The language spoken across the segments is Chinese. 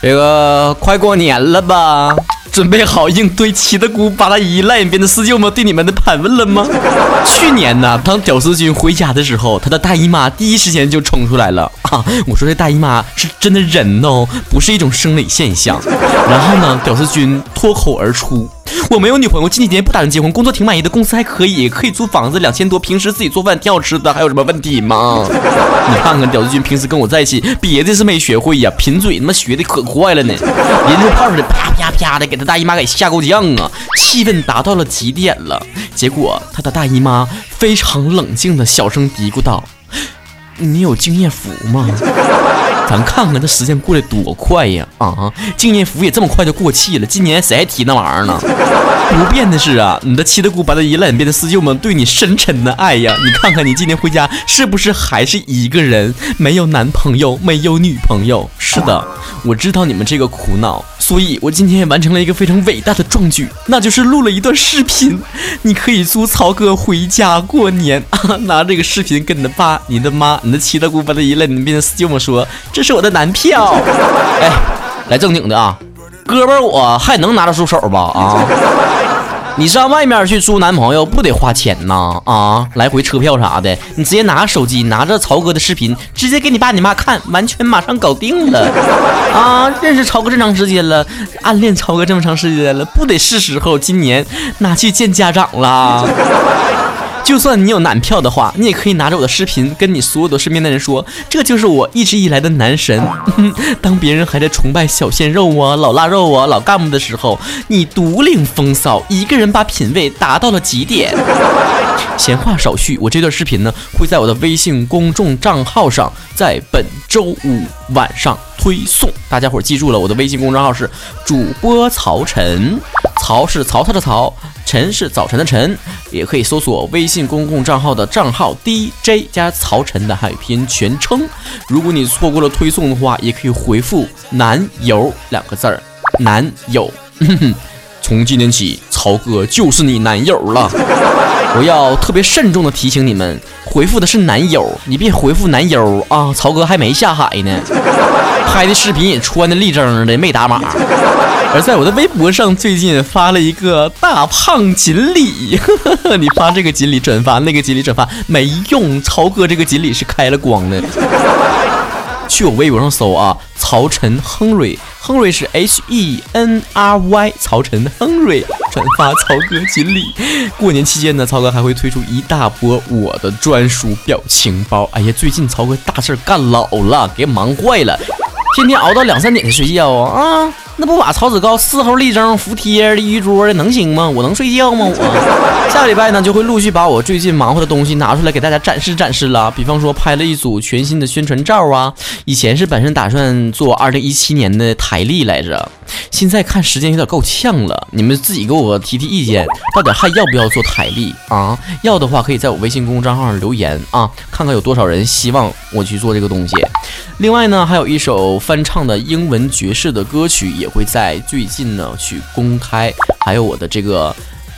这个快过年了吧？准备好应对七大姑八大姨赖边的四舅们对你们的盘问了吗？去年呢，当屌丝君回家的时候，他的大姨妈第一时间就冲出来了啊！我说这大姨妈是真的人哦，不是一种生理现象。然后呢，屌丝君脱口而出。我没有女朋友，近几年不打算结婚，工作挺满意的，公司还可以，可以租房子两千多，平时自己做饭挺好吃的，还有什么问题吗？你看看屌丝君平时跟我在一起，别的是没学会呀，贫嘴他妈学的可快了呢，连着炮似的啪啪啪的给他大姨妈给吓够呛啊，气氛达到了极点了。结果他的大姨妈非常冷静的小声嘀咕道：“你有敬业福吗？”咱看看这时间过得多快呀！啊，敬业福也这么快就过气了。今年谁还提那玩意儿呢？不变的是啊，你的七大姑八大姨烂边的四舅们对你深沉的爱呀！你看看你今年回家是不是还是一个人，没有男朋友，没有女朋友？是的，我知道你们这个苦恼，所以我今天也完成了一个非常伟大的壮举，那就是录了一段视频。你可以租曹哥回家过年啊，拿这个视频跟你的爸、你的妈、你的七大姑八大姨烂边的四舅们说。这是我的男票，哎，来正经的啊，哥们儿我还能拿得出手吧啊？你上外面去租男朋友不得花钱呐啊？来回车票啥的，你直接拿手机拿着曹哥的视频，直接给你爸你妈看，完全马上搞定了 啊！认识曹哥这么长时间了，暗恋曹哥这么长时间了，不得是时候今年拿去见家长了。就算你有男票的话，你也可以拿着我的视频，跟你所有的身边的人说，这就是我一直以来的男神。当别人还在崇拜小鲜肉啊、老腊肉啊、老干部的时候，你独领风骚，一个人把品味达到了极点。闲话少叙，我这段视频呢会在我的微信公众账号上，在本周五晚上推送。大家伙记住了，我的微信公众号是主播曹晨，曹是曹操的曹。晨是早晨的晨，也可以搜索微信公共账号的账号 DJ 加曹晨的汉语拼全称。如果你错过了推送的话，也可以回复“男友”两个字儿，男友。从今天起，曹哥就是你男友了。我要特别慎重的提醒你们，回复的是男友，你别回复男友啊！曹哥还没下海呢，拍的视频也穿的立正的，没打码。而在我的微博上，最近发了一个大胖锦鲤，你发这个锦鲤转发那个锦鲤转发没用，曹哥这个锦鲤是开了光的。去我微博上搜啊，曹晨亨瑞，亨瑞是 H E N R Y，曹晨亨瑞转发曹哥锦鲤。过年期间呢，曹哥还会推出一大波我的专属表情包。哎呀，最近曹哥大事干老了，给忙坏了，天天熬到两三点才睡觉啊啊！那不把曹子高伺候立正服帖的一桌的能行吗？我能睡觉吗？我下个礼拜呢就会陆续把我最近忙活的东西拿出来给大家展示展示了。比方说拍了一组全新的宣传照啊，以前是本身打算做二零一七年的台历来着，现在看时间有点够呛了，你们自己给我提提意见，到底还要不要做台历啊？要的话可以在我微信公众账号上留言啊，看看有多少人希望我去做这个东西。另外呢，还有一首翻唱的英文爵士的歌曲。也会在最近呢去公开，还有我的这个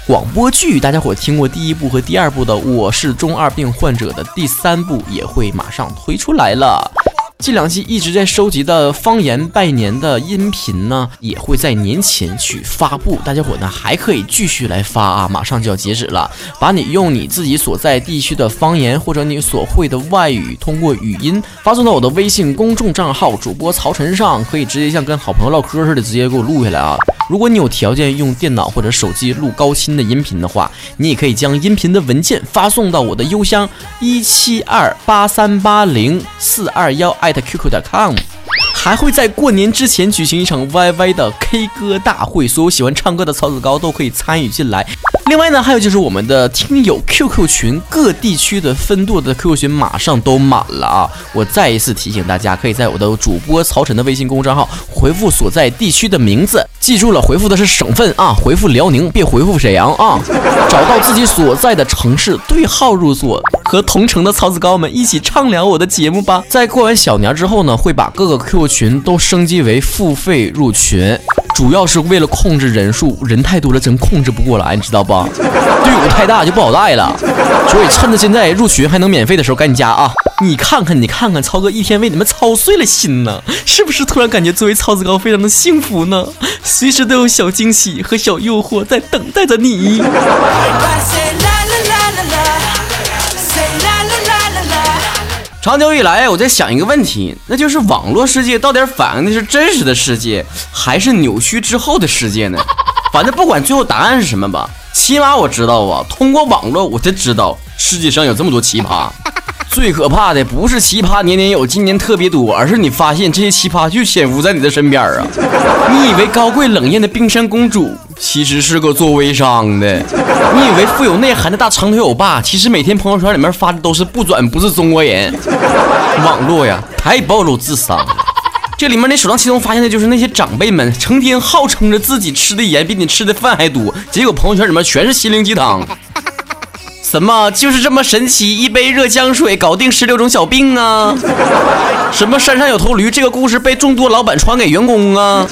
广播剧，大家伙听过第一部和第二部的《我是中二病患者》的第三部也会马上推出来了。这两期一直在收集的方言拜年的音频呢，也会在年前去发布。大家伙呢还可以继续来发啊，马上就要截止了。把你用你自己所在地区的方言或者你所会的外语，通过语音发送到我的微信公众账号主播曹晨上，可以直接像跟好朋友唠嗑似的，直接给我录下来啊。如果你有条件用电脑或者手机录高清的音频的话，你也可以将音频的文件发送到我的邮箱一七二八三八零四二幺艾特 qq 点 com。还会在过年之前举行一场 YY 的 K 歌大会，所有喜欢唱歌的曹子高都可以参与进来。另外呢，还有就是我们的听友 QQ 群，各地区的分舵的 QQ 群马上都满了啊！我再一次提醒大家，可以在我的主播曹晨的微信公众号回复所在地区的名字，记住了，回复的是省份啊，回复辽宁，别回复沈阳啊！找到自己所在的城市，对号入座。和同城的曹子高们一起畅聊我的节目吧。在过完小年之后呢，会把各个 QQ 群都升级为付费入群，主要是为了控制人数，人太多了真控制不过来，你知道不？队伍太大就不好带了，所以趁着现在入群还能免费的时候赶紧加啊！你看看，你看看，曹哥一天为你们操碎了心呢，是不是突然感觉作为曹子高非常的幸福呢？随时都有小惊喜和小诱惑在等待着你。长久以来，我在想一个问题，那就是网络世界到底反映的是真实的世界，还是扭曲之后的世界呢？反正不管最后答案是什么吧，起码我知道啊，通过网络我才知道世界上有这么多奇葩。最可怕的不是奇葩年年有，今年特别多，而是你发现这些奇葩就潜伏在你的身边啊！你以为高贵冷艳的冰山公主，其实是个做微商的；你以为富有内涵的大长腿欧巴，其实每天朋友圈里面发的都是不转不是中国人。网络呀，太暴露智商了。这里面那首当其冲发现的就是那些长辈们，成天号称着自己吃的盐比你吃的饭还多，结果朋友圈里面全是心灵鸡汤。什么就是这么神奇？一杯热姜水搞定十六种小病啊！什么山上有头驴？这个故事被众多老板传给员工啊！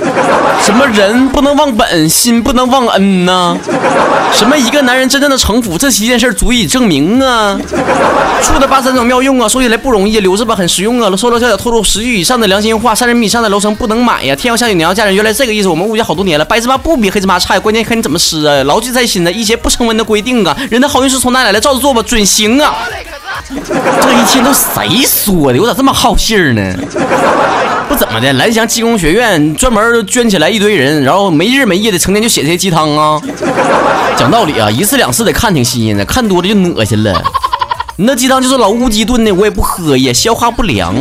什么人不能忘本，心不能忘恩呢？什么一个男人真正的城府？这七件事足以证明啊！醋的八三种妙用啊，说起来不容易，留着吧很实用啊！说说小小透露十句以上的良心话，三十米以上的楼层不能买呀！天要下雨娘要嫁人，原来这个意思。我们误解好多年了，白芝麻不比黑芝麻差，关键看你怎么吃啊！牢记在心呢，一些不成文的规定啊，人的好运是从哪来？来照着做吧，准行啊！这一天都谁说的？我咋这么好信儿呢？不怎么的，蓝翔技工学院专门捐起来一堆人，然后没日没夜的成天就写这些鸡汤啊。讲道理啊，一次两次得看挺新鲜的，看多了就恶心了。你那鸡汤就是老乌鸡炖的，我也不喝呀，消化不良。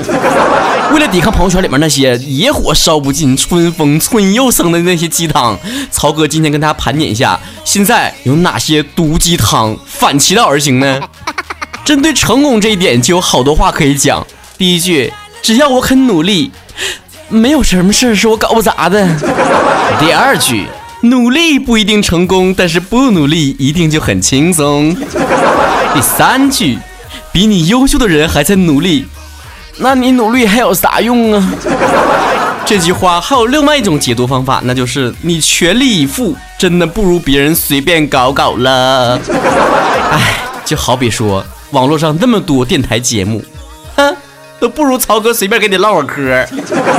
为了抵抗朋友圈里面那些野火烧不尽、春风吹又生的那些鸡汤，曹哥今天跟大家盘点一下，现在有哪些毒鸡汤反其道而行呢？针对成功这一点，就有好多话可以讲。第一句，只要我肯努力，没有什么事是我搞不砸的。第二句，努力不一定成功，但是不努力一定就很轻松。第三句，比你优秀的人还在努力。那你努力还有啥用啊？这句话还有另外一种解读方法，那就是你全力以赴，真的不如别人随便搞搞了。哎，就好比说网络上那么多电台节目，哼，都不如曹哥随便给你唠会嗑。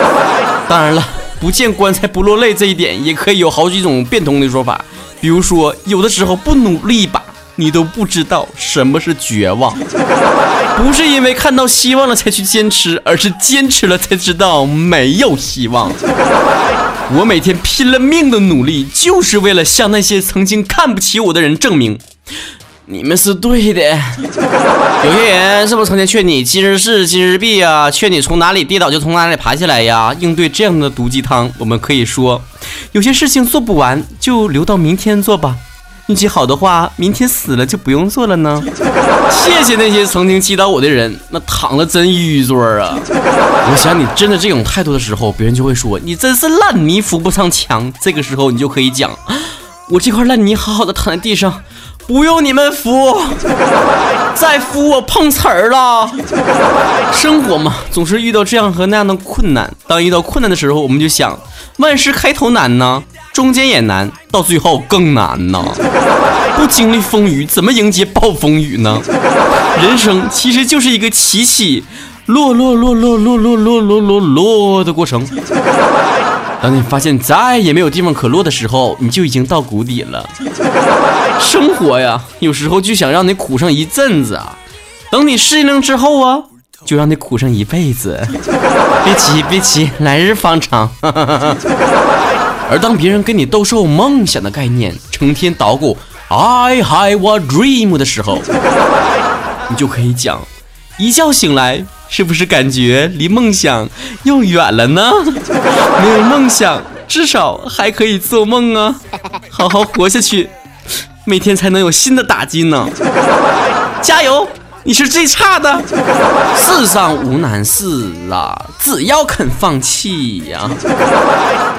当然了，不见棺材不落泪这一点也可以有好几种变通的说法，比如说有的时候不努力吧。你都不知道什么是绝望，不是因为看到希望了才去坚持，而是坚持了才知道没有希望。我每天拼了命的努力，就是为了向那些曾经看不起我的人证明，你们是对的。有些人是不是曾经劝你今日事今日毕啊？劝你从哪里跌倒就从哪里爬起来呀？应对这样的毒鸡汤，我们可以说，有些事情做不完，就留到明天做吧。运气好的话，明天死了就不用做了呢。谢谢那些曾经击倒我的人，那躺了真淤座啊！我想你真的这种态度的时候，别人就会说你真是烂泥扶不上墙。这个时候你就可以讲，我这块烂泥好好的躺在地上，不用你们扶，再扶我碰瓷儿了。生活嘛，总是遇到这样和那样的困难。当遇到困难的时候，我们就想，万事开头难呢。中间也难，到最后更难呢。不经历风雨，怎么迎接暴风雨呢？人生其实就是一个起起落落落落落落落落落落的过程。当你发现再也没有地方可落的时候，你就已经到谷底了。生活呀，有时候就想让你苦上一阵子啊，等你适应了之后啊，就让你苦上一辈子。别急，别急，来日方长。而当别人跟你兜售梦想的概念，成天捣鼓 I have a dream 的时候，你就可以讲：一觉醒来，是不是感觉离梦想又远了呢？没有梦想，至少还可以做梦啊！好好活下去，每天才能有新的打击呢！加油！你是最差的，世上无难事啊，只要肯放弃呀。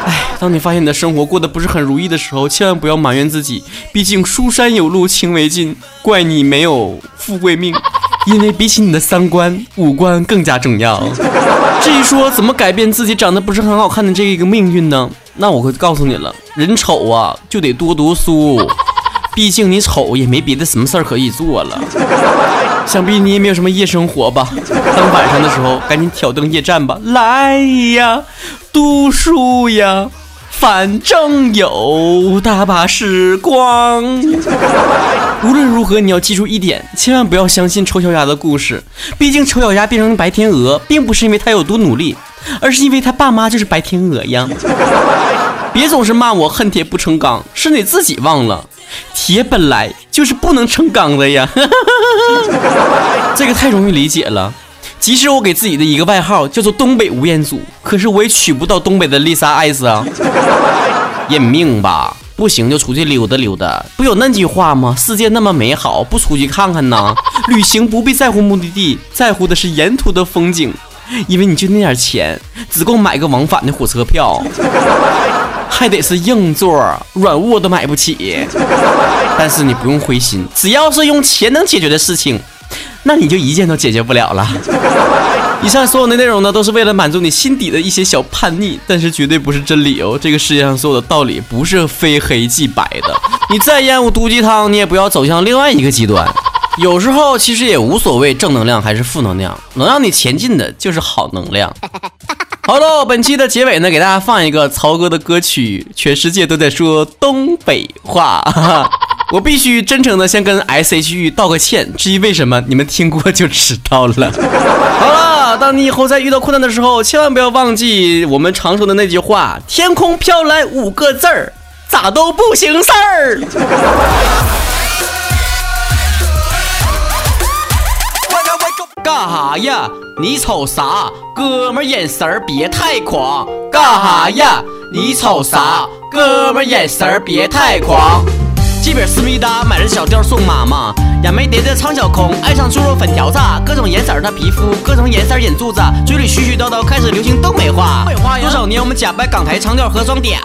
哎，当你发现你的生活过得不是很如意的时候，千万不要埋怨自己，毕竟书山有路勤为径，怪你没有富贵命。因为比起你的三观，五官更加重要。至于说怎么改变自己长得不是很好看的这一个命运呢？那我会告诉你了，人丑啊就得多读书，毕竟你丑也没别的什么事儿可以做了。想必你也没有什么夜生活吧？当晚上的时候，赶紧挑灯夜战吧！来呀，读书呀，反正有大把时光。无论如何，你要记住一点，千万不要相信丑小鸭的故事。毕竟丑小鸭变成白天鹅，并不是因为它有多努力，而是因为它爸妈就是白天鹅呀。别总是骂我恨铁不成钢，是你自己忘了，铁本来就是不能成钢的呀。这个太容易理解了。即使我给自己的一个外号叫做东北吴彦祖，可是我也娶不到东北的丽莎艾斯啊。认命吧，不行就出去溜达溜达。不有那句话吗？世界那么美好，不出去看看呢？旅行不必在乎目的地，在乎的是沿途的风景。因为你就那点钱，只够买个往返的火车票，还得是硬座，软卧都买不起。但是你不用灰心，只要是用钱能解决的事情。那你就一件都解决不了了。以上所有的内容呢，都是为了满足你心底的一些小叛逆，但是绝对不是真理哦。这个世界上所有的道理不是非黑即白的。你再厌恶毒鸡汤，你也不要走向另外一个极端。有时候其实也无所谓正能量还是负能量，能让你前进的就是好能量。好了，本期的结尾呢，给大家放一个曹哥的歌曲，全世界都在说东北话。我必须真诚的先跟 S H E 道个歉，至于为什么，你们听过就知道了。好了，当你以后在遇到困难的时候，千万不要忘记我们常说的那句话：天空飘来五个字儿，咋都不行事儿。干哈呀？你瞅啥？哥们眼神儿别太狂。干哈呀？你瞅啥？哥们眼神儿别太狂。这边思密达，买了小貂送妈妈。亚眉蝶的苍小空，爱上猪肉粉条子。各种颜色的皮肤，各种颜色眼珠子，嘴里絮絮叨叨，开始流行东北话。多少年我们假扮港台腔调和装嗲，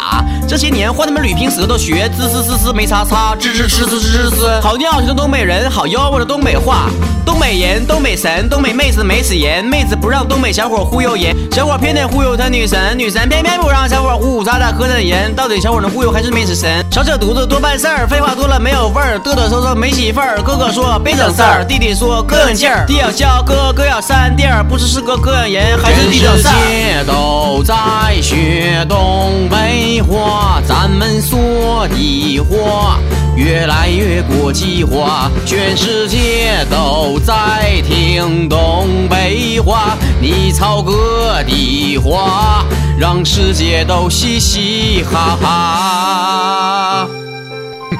这些年换他们捋平舌头学，滋滋滋滋没叉叉，吱吱吱吱吱吱。好尿性的东北人，好吆喝的东北话。东北人，东北神，东北妹子没死人，妹子不让东北小伙忽悠人，小伙偏得忽悠他女神，女神偏偏不让小伙呼呼喳喳喝着人。到底小伙能忽悠还是没死神？少扯犊子多办事儿，废话。话多了没有味儿，嘚嘚瑟瑟没媳妇儿。哥哥说别整事儿，弟弟说哥有劲儿。弟要笑，哥哥要扇地儿。不知是哥哥养人，还是弟整事儿。全世界都在学东北话，咱们说的话越来越国际化。全世界都在听东北话，你操哥的话，让世界都嘻嘻哈哈。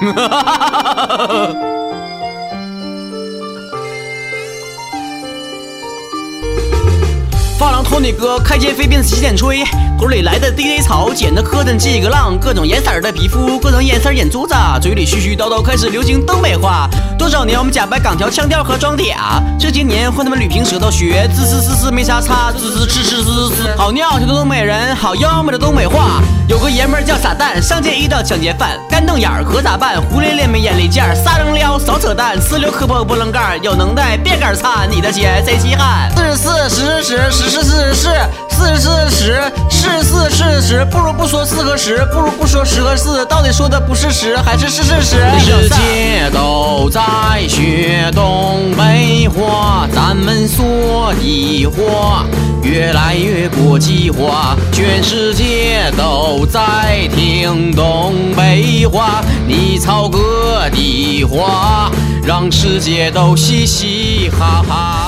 哈哈哈哈哈发廊托尼哥开街飞鞭洗剪吹，头里来的 DJ 草剪的磕碜几个浪，各种颜色的皮肤，各种颜色眼珠子，嘴里絮絮叨叨开始流行东北话。多少年我们假扮港条腔调和装嗲，这些年换他们捋平舌头学滋滋滋滋没啥差，滋滋滋滋滋滋。好尿性的东北人，好妖媚的东北话。有个爷们叫傻蛋，上街遇到抢劫犯，干瞪眼儿可咋办？胡咧咧没眼力见儿，撒扔撩少扯淡，呲溜磕破波棱盖，有能耐别杆擦你的钱谁稀罕？四十四十十十。是四十四，四十四十，是四是十，不如不说四和十，不如不说十和四，到底说的不是十还是是是十？世界都在学东北话，咱们说的话越来越国际化，全世界都在听东北话，你操哥的话，让世界都嘻嘻哈哈。